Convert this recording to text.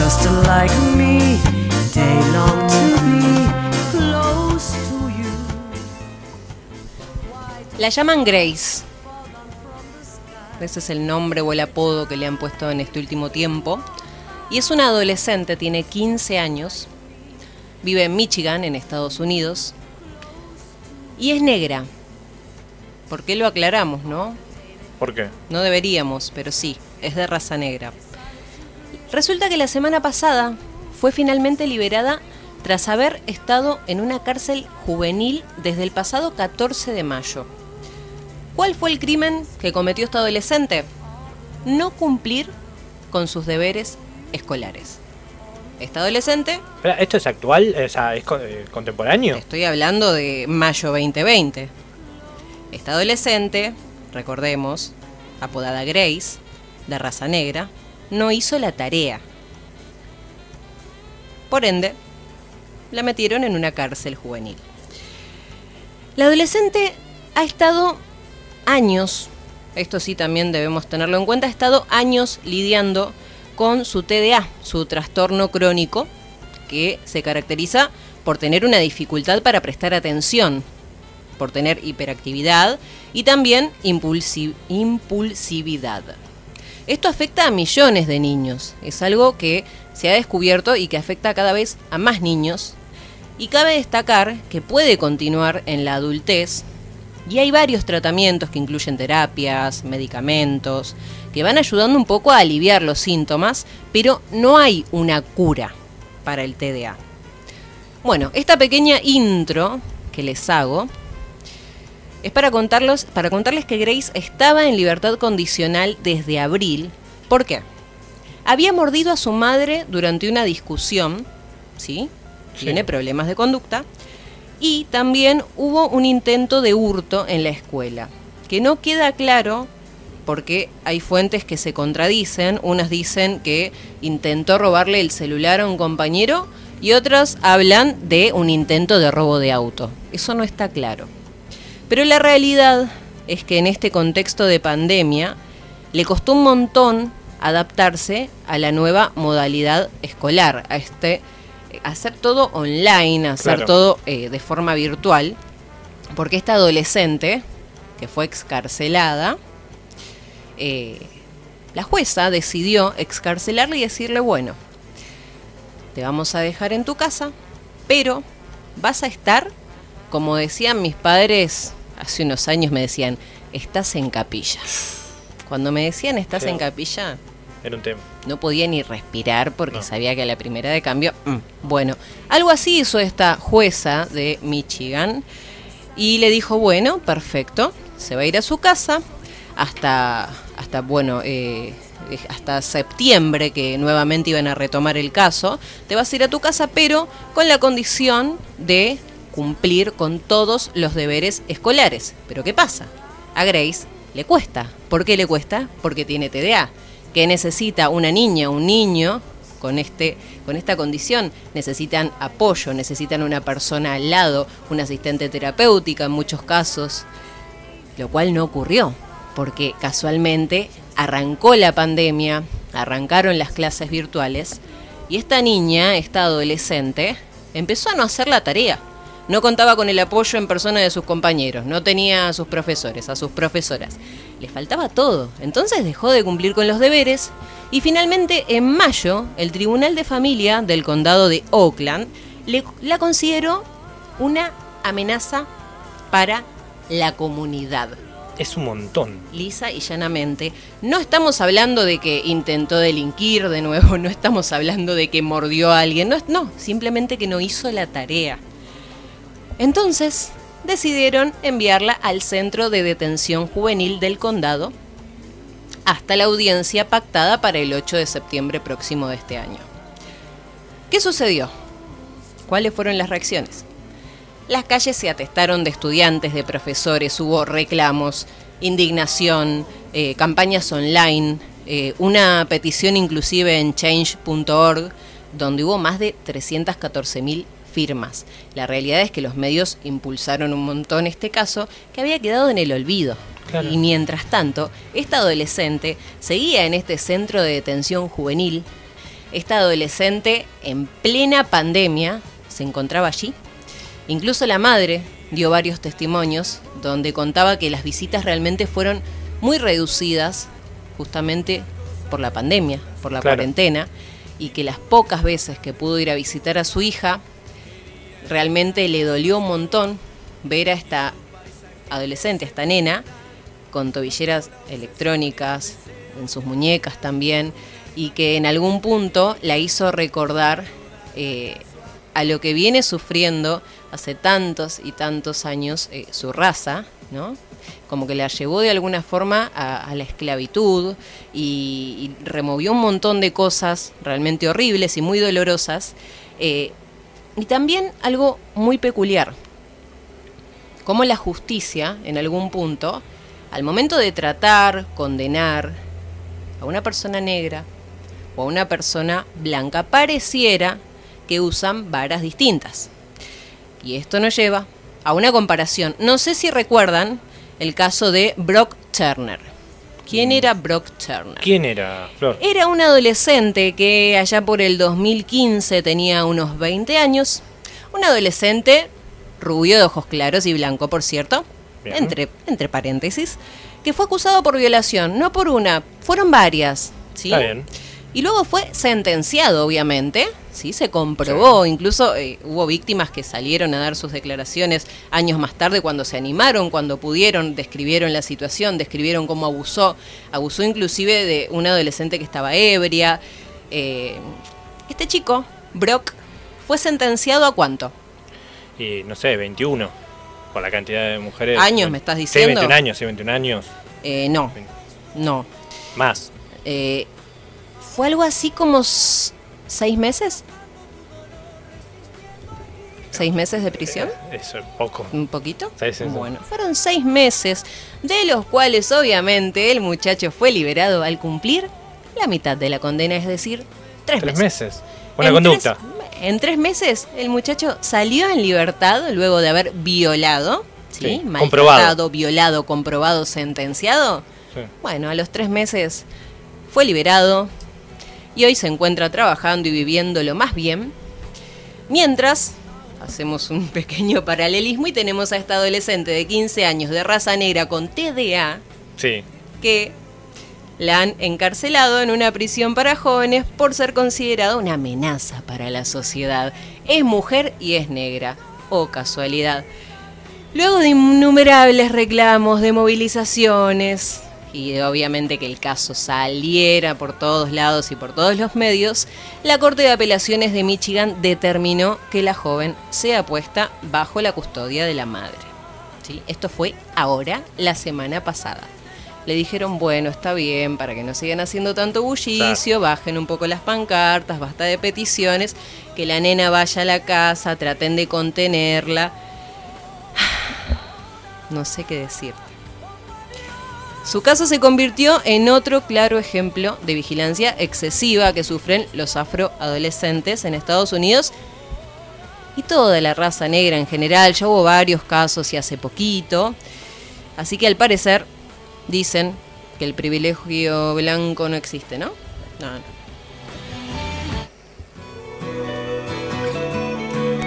just like me. They long to be close to you. La llaman Grace. Ese es el nombre o el apodo que le han puesto en este último tiempo. Y es una adolescente, tiene 15 años. Vive en Michigan, en Estados Unidos. Y es negra. ¿Por qué lo aclaramos, no? ¿Por qué? No deberíamos, pero sí, es de raza negra. Resulta que la semana pasada fue finalmente liberada tras haber estado en una cárcel juvenil desde el pasado 14 de mayo. ¿Cuál fue el crimen que cometió esta adolescente? No cumplir con sus deberes escolares. Esta adolescente, ¿Esto es actual? O sea, ¿Es eh, contemporáneo? estoy hablando de mayo 2020. Esta adolescente, recordemos, apodada Grace, de raza negra, no hizo la tarea. Por ende, la metieron en una cárcel juvenil. La adolescente ha estado años, esto sí también debemos tenerlo en cuenta, ha estado años lidiando con su TDA, su trastorno crónico, que se caracteriza por tener una dificultad para prestar atención, por tener hiperactividad y también impulsi- impulsividad. Esto afecta a millones de niños, es algo que se ha descubierto y que afecta cada vez a más niños. Y cabe destacar que puede continuar en la adultez y hay varios tratamientos que incluyen terapias, medicamentos, que van ayudando un poco a aliviar los síntomas, pero no hay una cura para el TDA. Bueno, esta pequeña intro que les hago es para, contarlos, para contarles que Grace estaba en libertad condicional desde abril. ¿Por qué? Había mordido a su madre durante una discusión, ¿sí? Sí. Tiene problemas de conducta. Y también hubo un intento de hurto en la escuela, que no queda claro porque hay fuentes que se contradicen. Unas dicen que intentó robarle el celular a un compañero y otras hablan de un intento de robo de auto. Eso no está claro. Pero la realidad es que en este contexto de pandemia le costó un montón adaptarse a la nueva modalidad escolar, a este hacer todo online, hacer Claro. todo eh, de forma virtual, porque esta adolescente que fue excarcelada, eh, la jueza decidió excarcelarle y decirle, bueno, te vamos a dejar en tu casa, pero vas a estar, como decían mis padres hace unos años, me decían, estás en capilla. Cuando me decían estás Sí. en capilla, Era un tema. no podía ni respirar porque No. sabía que a la primera de cambio, mm, bueno, algo así hizo esta jueza de Michigan y le dijo, bueno, perfecto, se va a ir a su casa hasta, hasta bueno, eh, eh, hasta septiembre que nuevamente iban a retomar el caso, te vas a ir a tu casa, pero con la condición de cumplir con todos los deberes escolares. Pero ¿qué pasa? A Grace le cuesta. ¿Por qué le cuesta? Porque tiene TDA. que necesita una niña, un niño con, este, con esta condición? Necesitan apoyo, necesitan una persona al lado, una asistente terapéutica en muchos casos, lo cual no ocurrió, porque casualmente arrancó la pandemia, arrancaron las clases virtuales y esta niña, esta adolescente, empezó a no hacer la tarea. No contaba con el apoyo en persona de sus compañeros, no tenía a sus profesores, a sus profesoras. Le faltaba todo. Entonces dejó de cumplir con los deberes y finalmente en mayo el Tribunal de Familia del Condado de Oakland le- la consideró una amenaza para la comunidad Es un montón. lisa y llanamente. No estamos hablando de que intentó delinquir de nuevo, no estamos hablando de que mordió a alguien, no, simplemente que no hizo la tarea. Entonces, decidieron enviarla al centro de detención juvenil del condado hasta la audiencia pactada para el 8 de septiembre próximo de este año. ¿Qué sucedió? ¿Cuáles fueron las reacciones? Las calles se atestaron de estudiantes, de profesores, hubo reclamos, indignación, eh, campañas online, eh, una petición inclusive en change.org, donde hubo más de 314.000 firmas. La realidad es que los medios impulsaron un montón este caso que había quedado en el olvido. Claro. Y mientras tanto, esta adolescente seguía en este centro de detención juvenil Esta adolescente en plena pandemia se encontraba allí. Incluso la madre dio varios testimonios donde contaba que las visitas realmente fueron muy reducidas justamente por la pandemia, por la Claro. cuarentena, y que las pocas veces que pudo ir a visitar a su hija, realmente le dolió un montón ver a esta adolescente, a esta nena, con tobilleras electrónicas, en sus muñecas también, y que en algún punto la hizo recordar eh, a lo que viene sufriendo hace tantos y tantos años eh, su raza, ¿no? Como que la llevó de alguna forma a, la esclavitud y, y removió un montón de cosas realmente horribles y muy dolorosas. eh, y también algo muy peculiar, como la justicia, en algún punto, al momento de tratar, condenar a una persona negra o a una persona blanca, pareciera que usan varas distintas. Y esto nos lleva a una comparación. No sé si recuerdan el caso de Brock Turner. ¿Quién era Brock Turner? ¿Quién era, Flor? Era un adolescente que allá por el 2015 tenía unos 20 años. Un adolescente rubio de ojos claros y blanco, por cierto, Bien. entre, entre paréntesis, que fue acusado por violación, no por una, fueron varias. ¿sí? Está bien. Y luego fue sentenciado, obviamente, sí, se comprobó, incluso eh, hubo víctimas que salieron a dar sus declaraciones años más tarde cuando se animaron, cuando pudieron, describieron la situación, describieron cómo abusó, abusó inclusive de una adolescente que estaba ebria. Eh, este chico, Brock, fue sentenciado a cuánto? Y no sé, 21. Por la cantidad de mujeres. ¿Años me estás Sí, diciendo? 21 años, sí, 21 años. Eh, no, no. Más. Eh, fue algo así como seis meses. ¿Seis meses de prisión? Eso es poco. ¿Un poquito? Sí, sí, sí. Bueno, fueron seis meses, de los cuales obviamente el muchacho fue liberado al cumplir la mitad de la condena, es decir, tres, Tres meses. meses. Buena En conducta. tres- en tres meses el muchacho salió en libertad luego de haber violado, ¿sí? Comprobado. violado, comprobado, sentenciado. Bueno, a los tres meses fue liberado y hoy se encuentra trabajando y viviendo lo más bien. Mientras, hacemos un pequeño paralelismo y tenemos a esta adolescente de 15 años de raza negra con TDA Sí. que la han encarcelado en una prisión para jóvenes por ser considerada una amenaza para la sociedad. Es mujer y es negra. Oh, casualidad. Luego de innumerables reclamos, de movilizaciones y obviamente que el caso saliera por todos lados y por todos los medios, la Corte de Apelaciones de Michigan determinó que la joven sea puesta bajo la custodia de la madre. ¿Sí? Esto fue ahora, la semana pasada. Le dijeron, bueno, está bien, para que no sigan haciendo tanto bullicio, bajen un poco las pancartas, basta de peticiones, que la nena vaya a la casa, traten de contenerla. No sé qué decirte. Su caso se convirtió en otro claro ejemplo de vigilancia excesiva que sufren los afroadolescentes en Estados Unidos y toda la raza negra en general. Ya hubo varios casos y hace poquito. Así que al parecer dicen que el privilegio blanco no existe, ¿no? No, no.